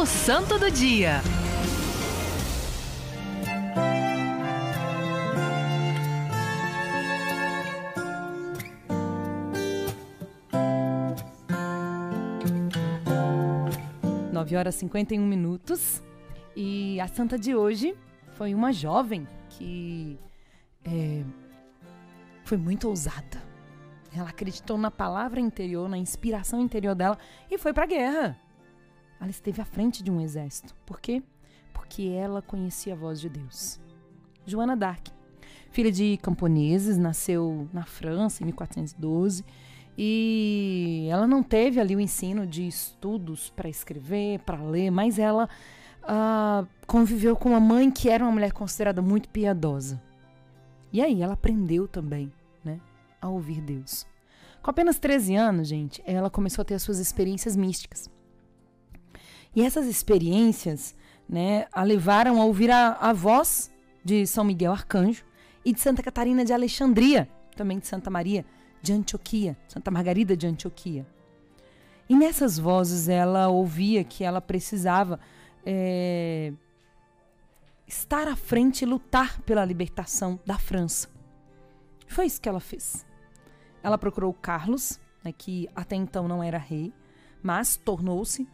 O Santo do Dia. Nove horas e 51 minutos. E a santa de hoje foi uma jovem que é, foi muito ousada. Ela acreditou na palavra interior, na inspiração interior dela e foi para a guerra. Ela esteve à frente de um exército. Por quê? Porque ela conhecia a voz de Deus. Joana d'Arc, filha de camponeses, nasceu na França em 1412 e ela não teve ali o ensino de estudos para escrever, para ler, mas ela uh, conviveu com uma mãe que era uma mulher considerada muito piedosa. E aí ela aprendeu também, né, a ouvir Deus. Com apenas 13 anos, gente, ela começou a ter as suas experiências místicas. E essas experiências, né, a levaram a ouvir a, a voz de São Miguel Arcanjo e de Santa Catarina de Alexandria, também de Santa Maria de Antioquia, Santa Margarida de Antioquia. E nessas vozes ela ouvia que ela precisava é, estar à frente e lutar pela libertação da França. Foi isso que ela fez. Ela procurou Carlos, né, que até então não era rei, mas tornou-se,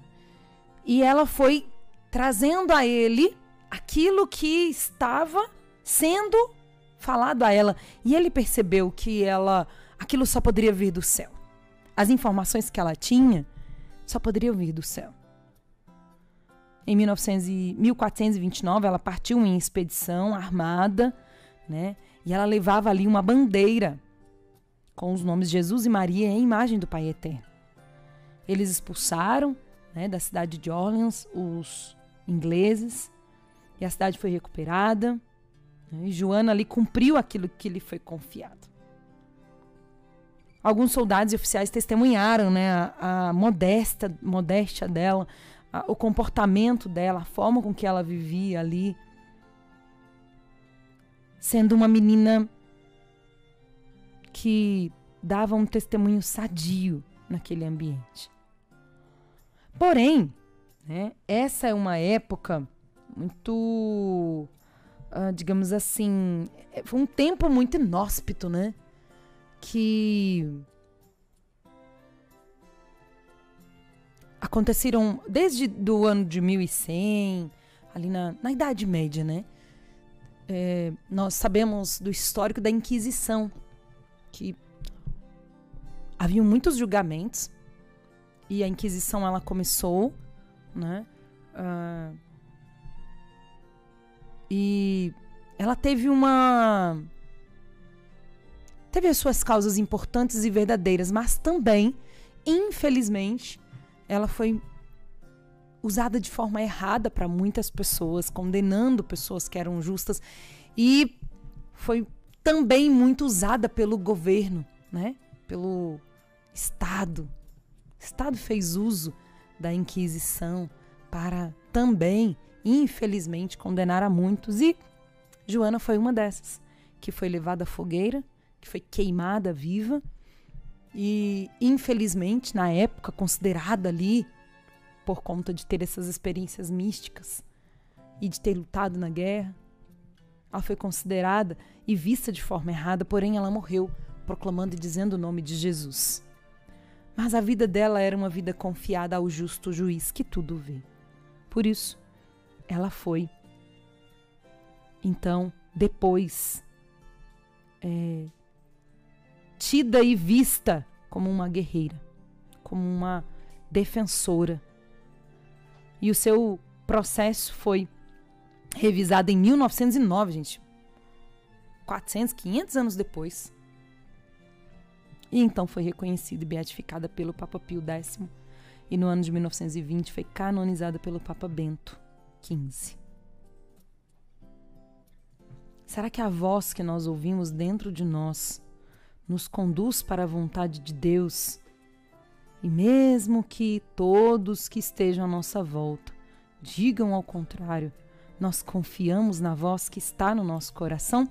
e ela foi trazendo a ele aquilo que estava sendo falado a ela, e ele percebeu que ela aquilo só poderia vir do céu. As informações que ela tinha só poderiam vir do céu. Em 1900 e 1429, ela partiu em expedição armada, né? E ela levava ali uma bandeira com os nomes Jesus e Maria em imagem do Pai Eterno. Eles expulsaram né, da cidade de Orleans os ingleses e a cidade foi recuperada. Né, e Joana ali cumpriu aquilo que lhe foi confiado. Alguns soldados e oficiais testemunharam né, a, a modesta, modéstia dela, a, o comportamento dela, a forma com que ela vivia ali, sendo uma menina que dava um testemunho sadio naquele ambiente. Porém, né, essa é uma época muito, uh, digamos assim, é, foi um tempo muito inóspito, né? Que aconteceram desde do ano de 1100, ali na, na Idade Média, né? É, nós sabemos do histórico da Inquisição, que haviam muitos julgamentos e a Inquisição ela começou, né? Uh, e ela teve uma teve as suas causas importantes e verdadeiras, mas também, infelizmente, ela foi usada de forma errada para muitas pessoas, condenando pessoas que eram justas e foi também muito usada pelo governo, né? Pelo Estado. Estado fez uso da Inquisição para também, infelizmente, condenar a muitos e Joana foi uma dessas, que foi levada à fogueira, que foi queimada viva e, infelizmente, na época, considerada ali, por conta de ter essas experiências místicas e de ter lutado na guerra, ela foi considerada e vista de forma errada, porém ela morreu proclamando e dizendo o nome de Jesus. Mas a vida dela era uma vida confiada ao justo juiz que tudo vê. Por isso, ela foi. Então, depois, é, tida e vista como uma guerreira, como uma defensora. E o seu processo foi revisado em 1909, gente. 400, 500 anos depois. E então foi reconhecida e beatificada pelo Papa Pio X. E no ano de 1920 foi canonizada pelo Papa Bento XV. Será que a voz que nós ouvimos dentro de nós nos conduz para a vontade de Deus. E mesmo que todos que estejam à nossa volta digam ao contrário, nós confiamos na voz que está no nosso coração?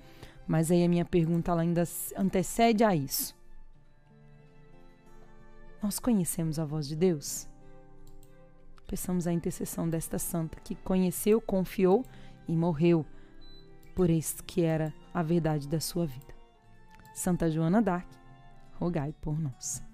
Mas aí a minha pergunta ainda antecede a isso. Nós conhecemos a voz de Deus? peçamos a intercessão desta santa que conheceu, confiou e morreu por isso que era a verdade da sua vida. Santa Joana d'Arc, rogai por nós.